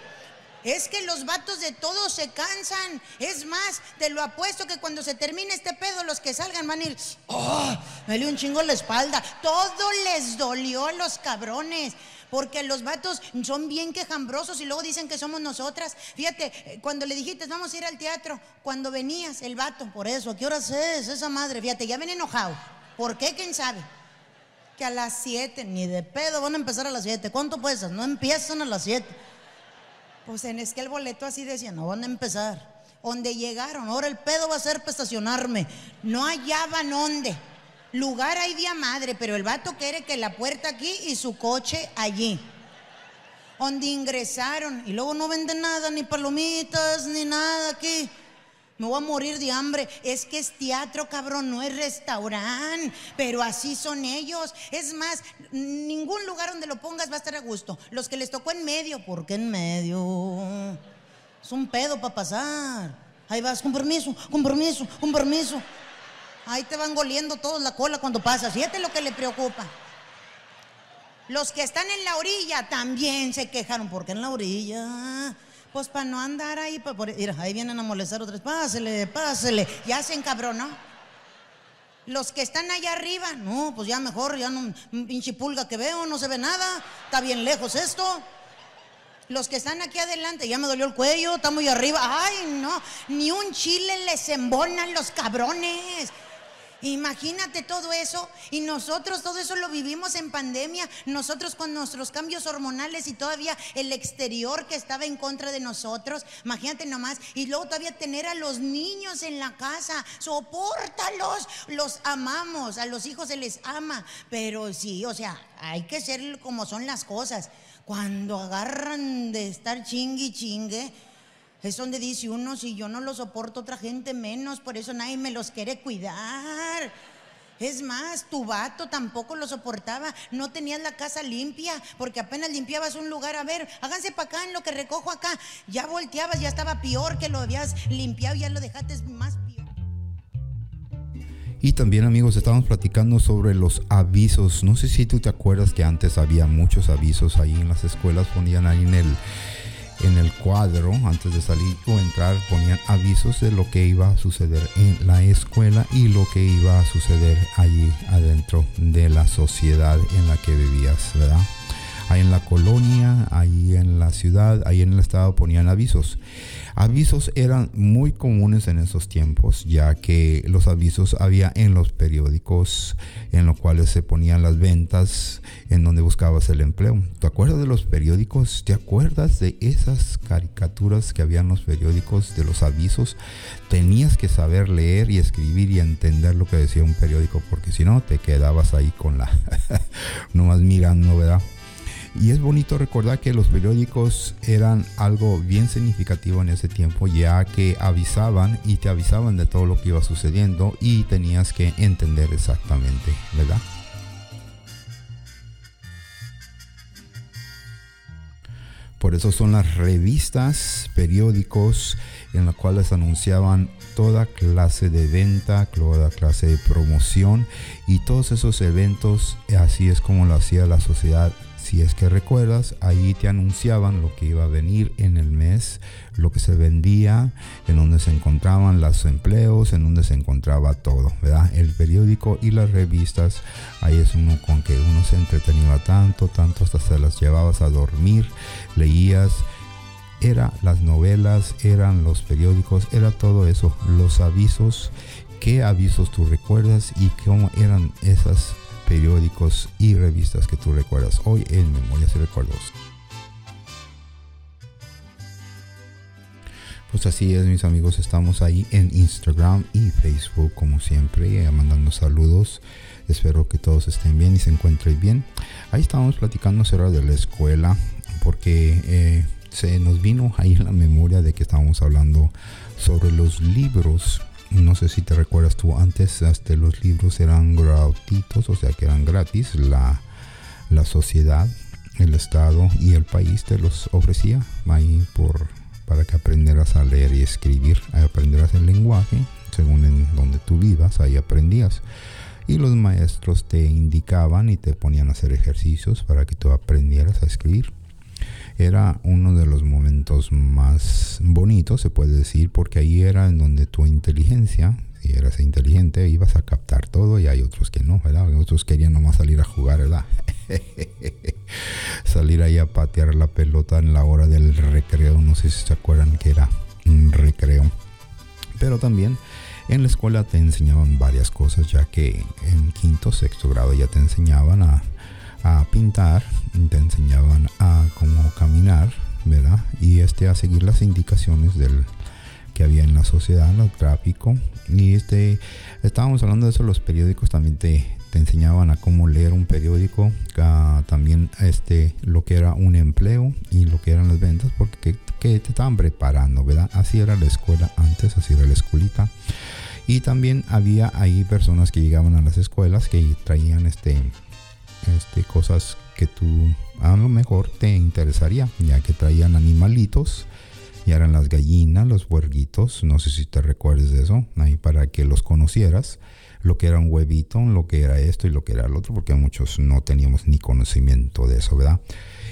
Es que los vatos de todos se cansan. Es más, te lo apuesto que cuando se termine este pedo, los que salgan van a ir, oh, me dio un chingo la espalda. Todo les dolió a los cabrones. Porque los vatos son bien quejambrosos y luego dicen que somos nosotras. Fíjate, eh, cuando le dijiste, vamos a ir al teatro, cuando venías, el vato, por eso, ¿a qué horas es esa madre? Fíjate, ya ven enojado. ¿Por qué? ¿Quién sabe? Que a las 7, ni de pedo van a empezar a las 7. ¿Cuánto puesas? No empiezan a las 7. Pues en es que el boleto así decía, no van a empezar. Donde llegaron, ahora el pedo va a ser para estacionarme. No hallaban dónde. Lugar hay día madre, pero el vato quiere que la puerta aquí y su coche allí. Donde ingresaron y luego no venden nada, ni palomitas, ni nada aquí. Me voy a morir de hambre. Es que es teatro, cabrón, no es restaurante. Pero así son ellos. Es más, ningún lugar donde lo pongas va a estar a gusto. Los que les tocó en medio, ¿por qué en medio? Es un pedo para pasar. Ahí vas, con permiso, con permiso, con permiso. Ahí te van goliendo todos la cola cuando pasas. Fíjate lo que le preocupa. Los que están en la orilla también se quejaron. ¿Por qué en la orilla? Pues para no andar ahí. por, mira, ahí vienen a molestar otros. Pásele, pásele. Ya se encabronó. Los que están allá arriba, no, pues ya mejor, ya no, pinche pulga que veo, no se ve nada. Está bien lejos esto. Los que están aquí adelante, ya me dolió el cuello, está muy arriba. Ay, no, ni un chile les embonan los cabrones. Imagínate todo eso y nosotros todo eso lo vivimos en pandemia, nosotros con nuestros cambios hormonales y todavía el exterior que estaba en contra de nosotros, imagínate nomás, y luego todavía tener a los niños en la casa, soportalos, los amamos, a los hijos se les ama, pero sí, o sea, hay que ser como son las cosas. Cuando agarran de estar chingue chingue, es donde dice uno, si yo no lo soporto, otra gente menos, por eso nadie me los quiere cuidar. Es más, tu vato tampoco lo soportaba, no tenías la casa limpia, porque apenas limpiabas un lugar, a ver, háganse para acá en lo que recojo acá, ya volteabas, ya estaba peor que lo habías limpiado, ya lo dejaste más peor. Y también amigos, estábamos platicando sobre los avisos. No sé si tú te acuerdas que antes había muchos avisos ahí en las escuelas, ponían ahí en el en el cuadro antes de salir o entrar ponían avisos de lo que iba a suceder en la escuela y lo que iba a suceder allí adentro de la sociedad en la que vivías, ¿verdad? Ahí en la colonia, ahí en la ciudad, ahí en el estado ponían avisos. Avisos eran muy comunes en esos tiempos, ya que los avisos había en los periódicos, en los cuales se ponían las ventas, en donde buscabas el empleo. ¿Te acuerdas de los periódicos? ¿Te acuerdas de esas caricaturas que había en los periódicos, de los avisos? Tenías que saber leer y escribir y entender lo que decía un periódico, porque si no te quedabas ahí con la, nomás mirando, ¿verdad? Y es bonito recordar que los periódicos eran algo bien significativo en ese tiempo, ya que avisaban y te avisaban de todo lo que iba sucediendo y tenías que entender exactamente, ¿verdad? Por eso son las revistas, periódicos en las cuales anunciaban toda clase de venta, toda clase de promoción y todos esos eventos, así es como lo hacía la sociedad si es que recuerdas, ahí te anunciaban lo que iba a venir en el mes, lo que se vendía, en donde se encontraban los empleos, en donde se encontraba todo, ¿verdad? El periódico y las revistas, ahí es uno con que uno se entretenía tanto, tanto hasta se las llevabas a dormir, leías, era las novelas, eran los periódicos, era todo eso, los avisos, qué avisos tú recuerdas y cómo eran esas periódicos y revistas que tú recuerdas hoy en Memorias y Recuerdos. Pues así es, mis amigos, estamos ahí en Instagram y Facebook, como siempre, eh, mandando saludos. Espero que todos estén bien y se encuentren bien. Ahí estábamos platicando acerca de la escuela, porque eh, se nos vino ahí la memoria de que estábamos hablando sobre los libros no sé si te recuerdas tú, antes este, los libros eran gratuitos, o sea que eran gratis. La, la sociedad, el Estado y el país te los ofrecía ahí por, para que aprendieras a leer y escribir, aprendieras el lenguaje, según en donde tú vivas, ahí aprendías. Y los maestros te indicaban y te ponían a hacer ejercicios para que tú aprendieras a escribir era uno de los momentos más bonitos, se puede decir, porque ahí era en donde tu inteligencia, si eras inteligente, ibas a captar todo y hay otros que no, ¿verdad? Otros querían nomás salir a jugar, ¿verdad? salir ahí a patear la pelota en la hora del recreo, no sé si se acuerdan que era un recreo. Pero también en la escuela te enseñaban varias cosas, ya que en quinto, sexto grado ya te enseñaban a a pintar, te enseñaban a cómo caminar, ¿verdad? Y este a seguir las indicaciones del que había en la sociedad, el tráfico. Y este, estábamos hablando de eso, los periódicos también te, te enseñaban a cómo leer un periódico, también este, lo que era un empleo y lo que eran las ventas, porque que, te estaban preparando, ¿verdad? Así era la escuela antes, así era la escuelita. Y también había ahí personas que llegaban a las escuelas que traían este este, cosas que tú a lo mejor te interesaría, ya que traían animalitos, y eran las gallinas, los huerguitos, no sé si te recuerdes de eso, ahí para que los conocieras, lo que era un huevito, lo que era esto y lo que era el otro, porque muchos no teníamos ni conocimiento de eso, ¿verdad?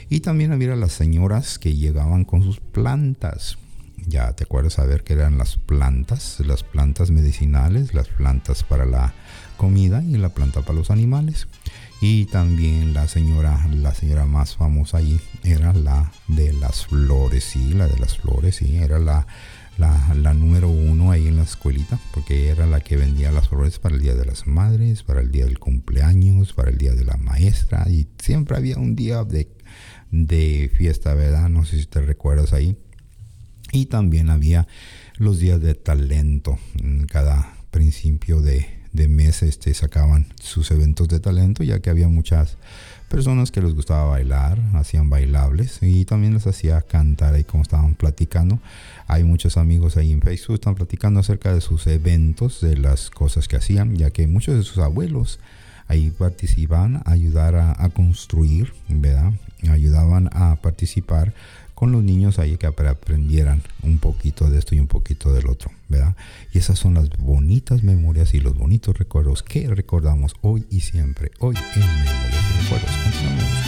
Y también había las señoras que llegaban con sus plantas. Ya te acuerdas saber que eran las plantas, las plantas medicinales, las plantas para la comida y la planta para los animales. Y también la señora, la señora más famosa allí era la de las flores, sí, la de las flores, sí, era la, la, número uno ahí en la escuelita, porque era la que vendía las flores para el Día de las Madres, para el Día del cumpleaños, para el Día de la Maestra, y siempre había un día de, de fiesta, ¿verdad? No sé si te recuerdas ahí. Y también había los días de talento en cada principio de, de mes este, sacaban sus eventos de talento, ya que había muchas personas que les gustaba bailar, hacían bailables y también les hacía cantar ahí como estaban platicando. Hay muchos amigos ahí en Facebook, están platicando acerca de sus eventos, de las cosas que hacían, ya que muchos de sus abuelos ahí participaban ayudar a, a construir, ¿verdad? Ayudaban a participar con los niños ahí que aprendieran un poquito de esto y un poquito del otro, ¿verdad? Y esas son las bonitas memorias y los bonitos recuerdos que recordamos hoy y siempre, hoy en Memorias y Recuerdos.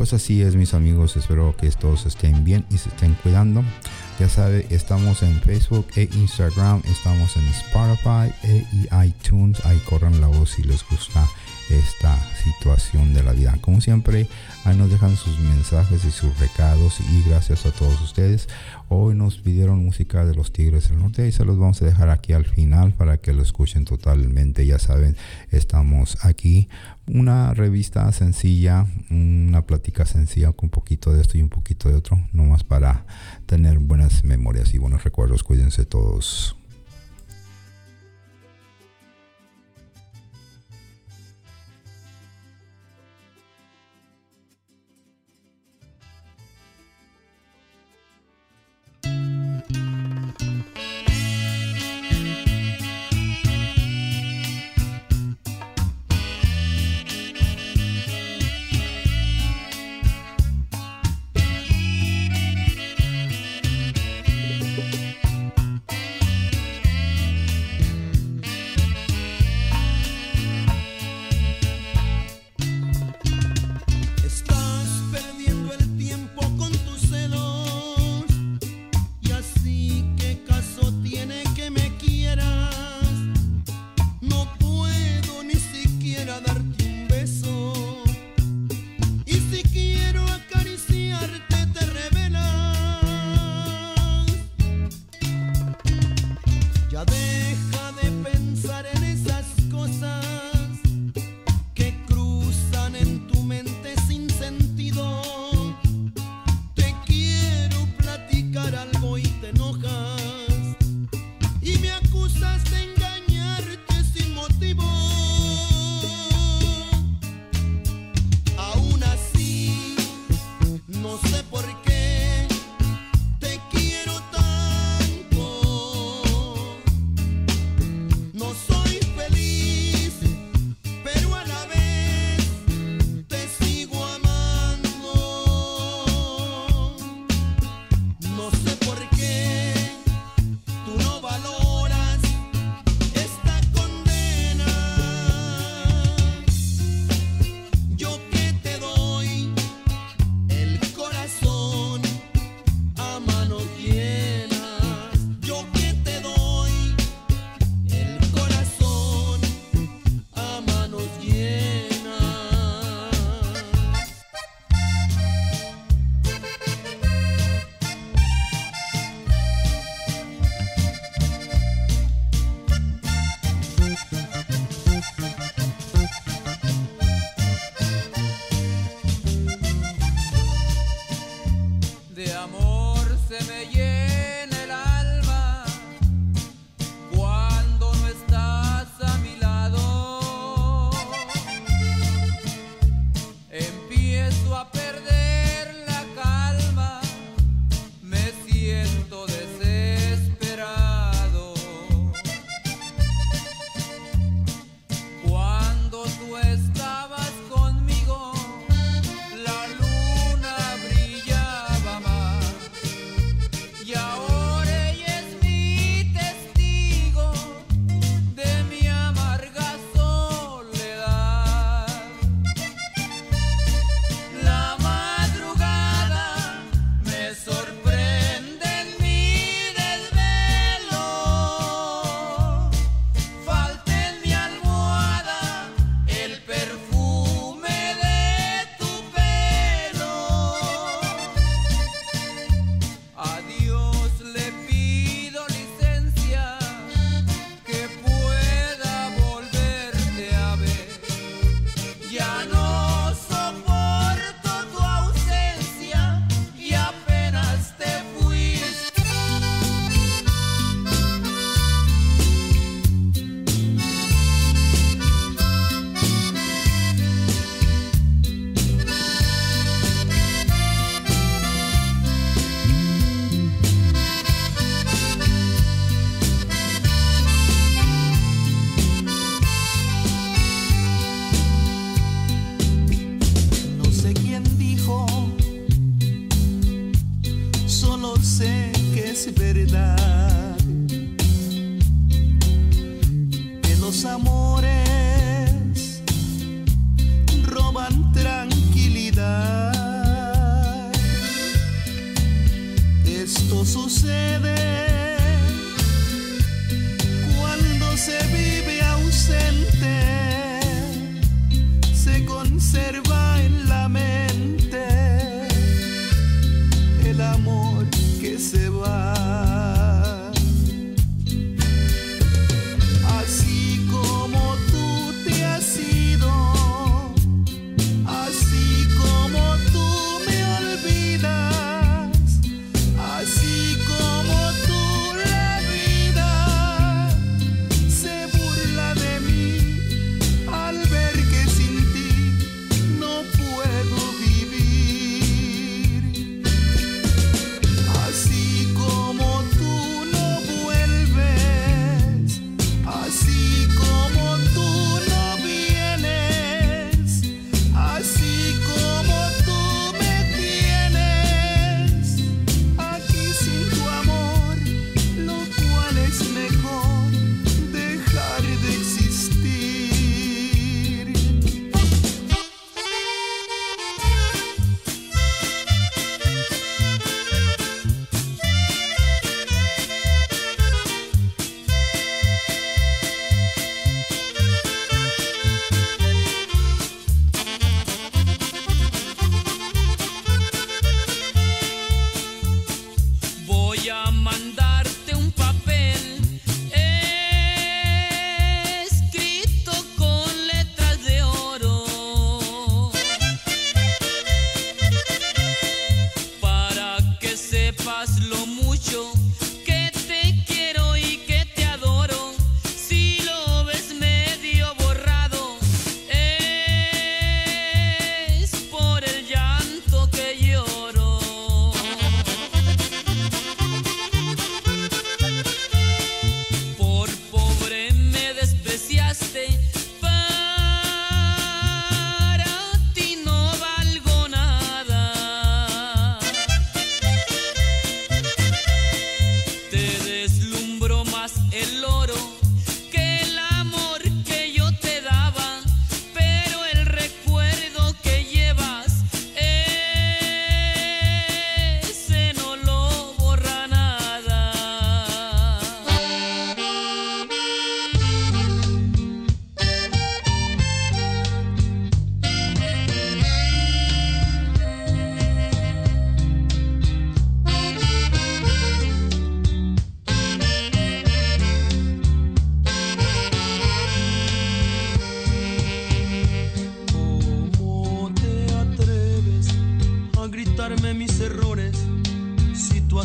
Pues así es mis amigos, espero que todos estén bien y se estén cuidando. Ya sabe, estamos en Facebook e Instagram, estamos en Spotify e iTunes. Ahí corran la voz si les gusta esta situación de la vida. Como siempre, ahí nos dejan sus mensajes y sus recados y gracias a todos ustedes. Hoy nos pidieron música de los Tigres del Norte y se los vamos a dejar aquí al final para que lo escuchen totalmente. Ya saben, estamos aquí. Una revista sencilla, una plática sencilla con un poquito de esto y un poquito de otro, nomás para tener buenas memorias y buenos recuerdos. Cuídense todos.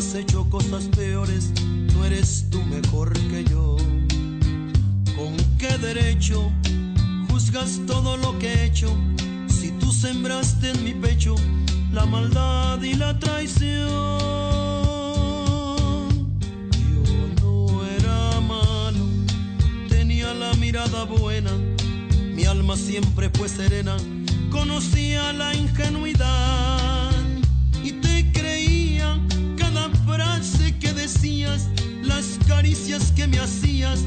Has hecho cosas peores, no eres tú mejor que yo. ¿Con qué derecho juzgas todo lo que he hecho? Si tú sembraste en mi pecho la maldad y la traición. Yo no era malo, tenía la mirada buena, mi alma siempre fue serena, conocía la ingenuidad decías, las caricias que me hacías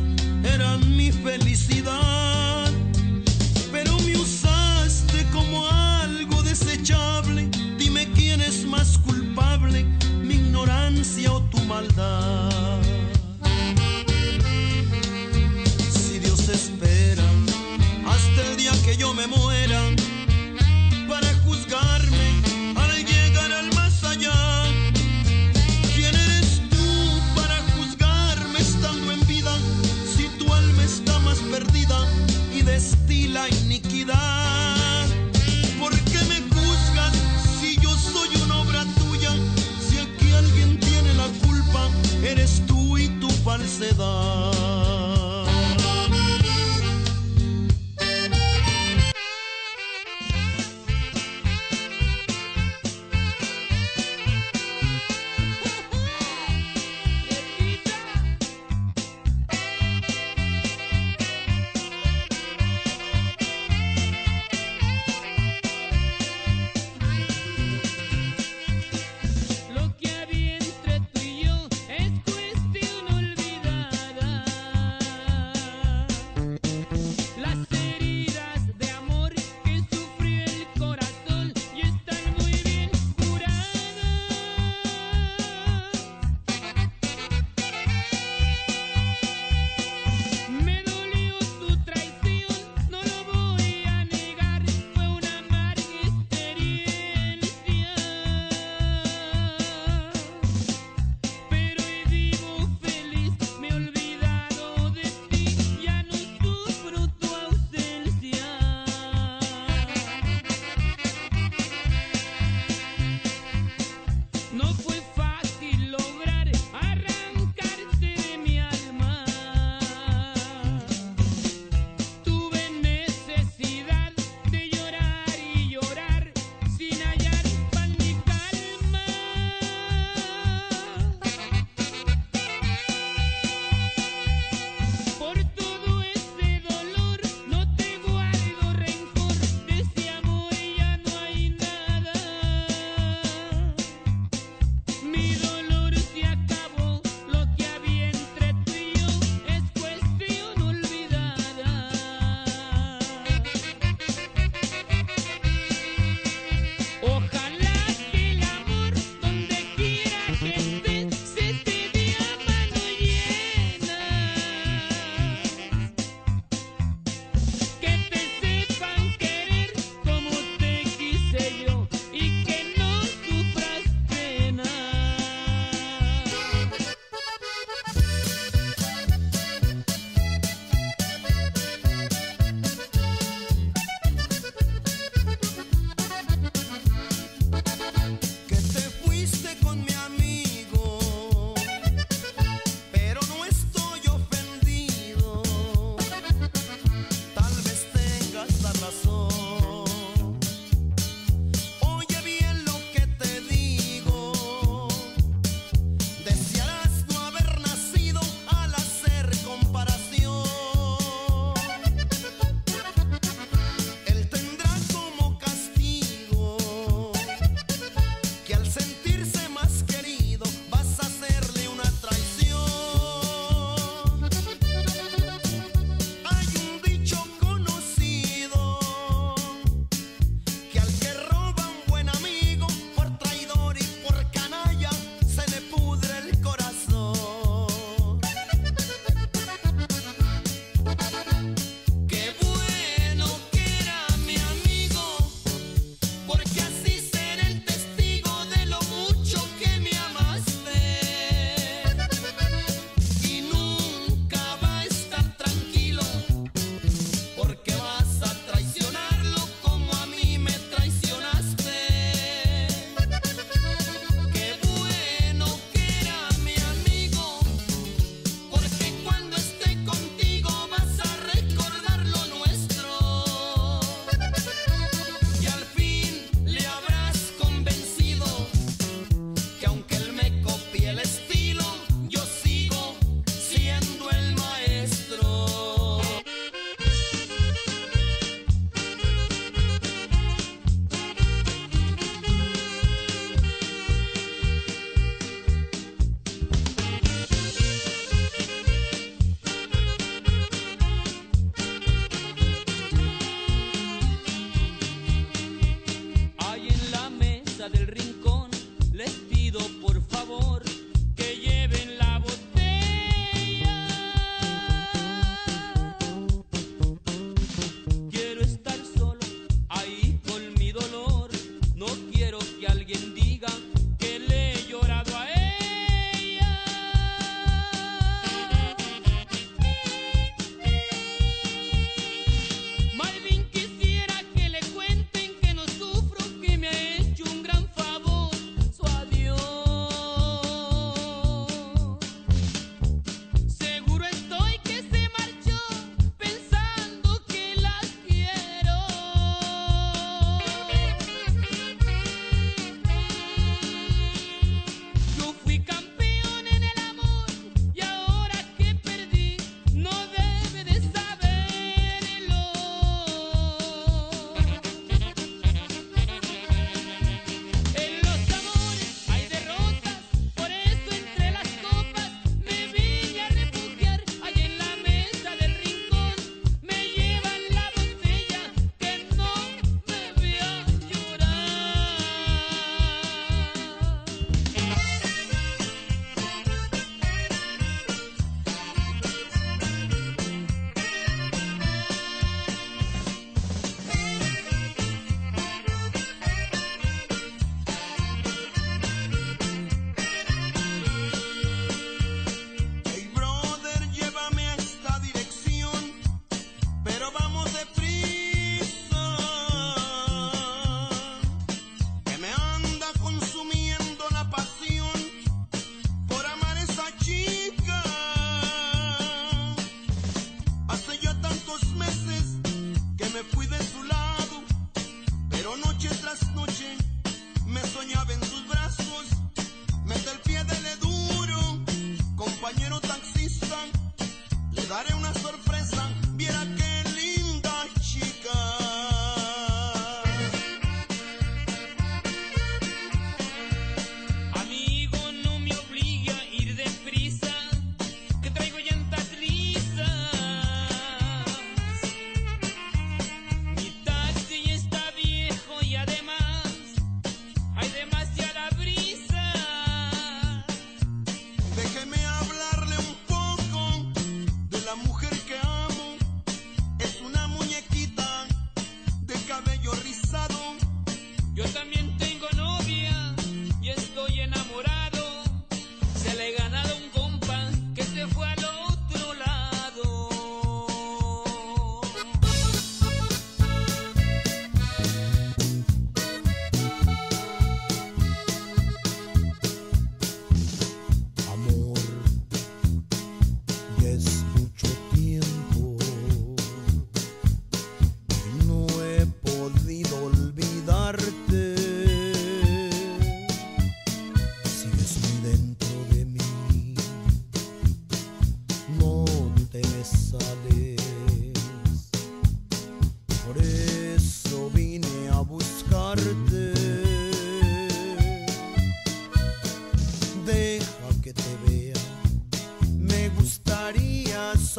eran mi felicidad. Pero me usaste como algo desechable. Dime quién es más culpable, mi ignorancia o tu maldad. Si Dios espera hasta el día que yo me muera falsedad.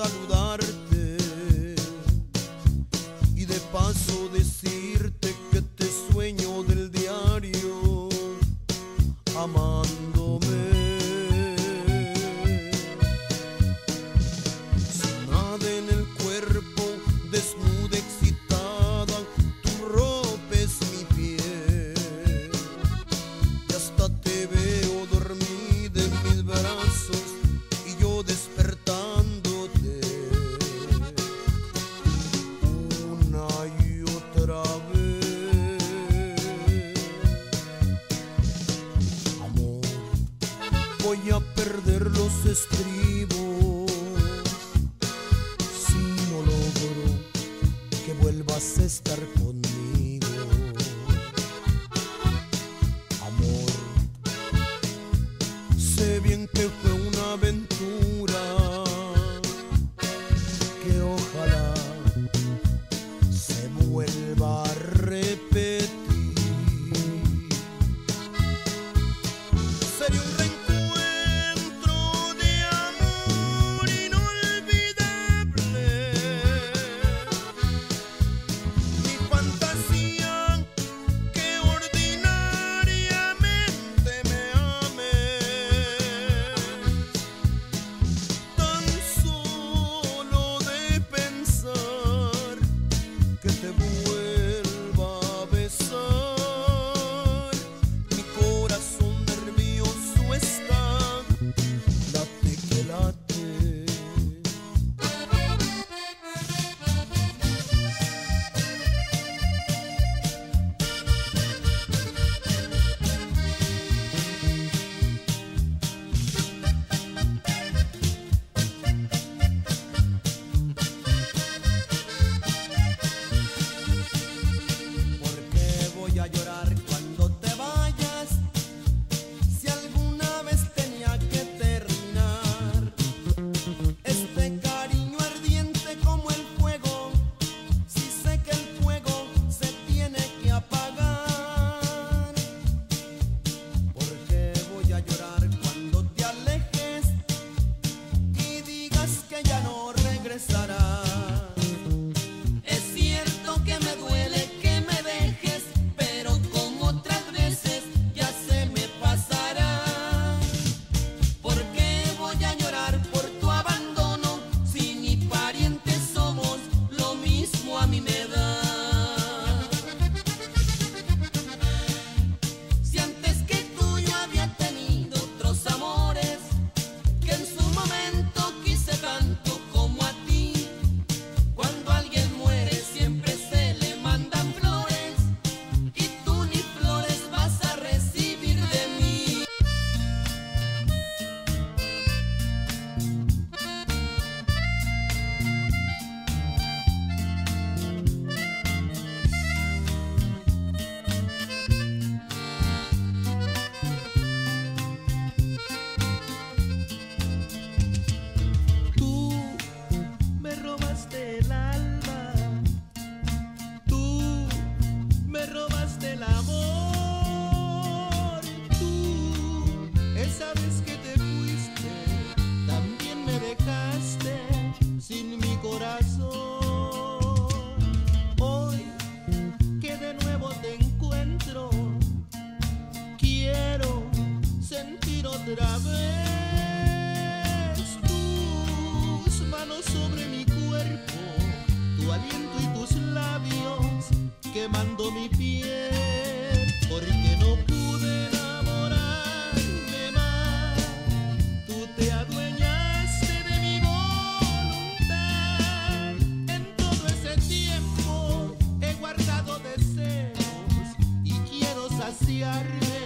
sua saciarme.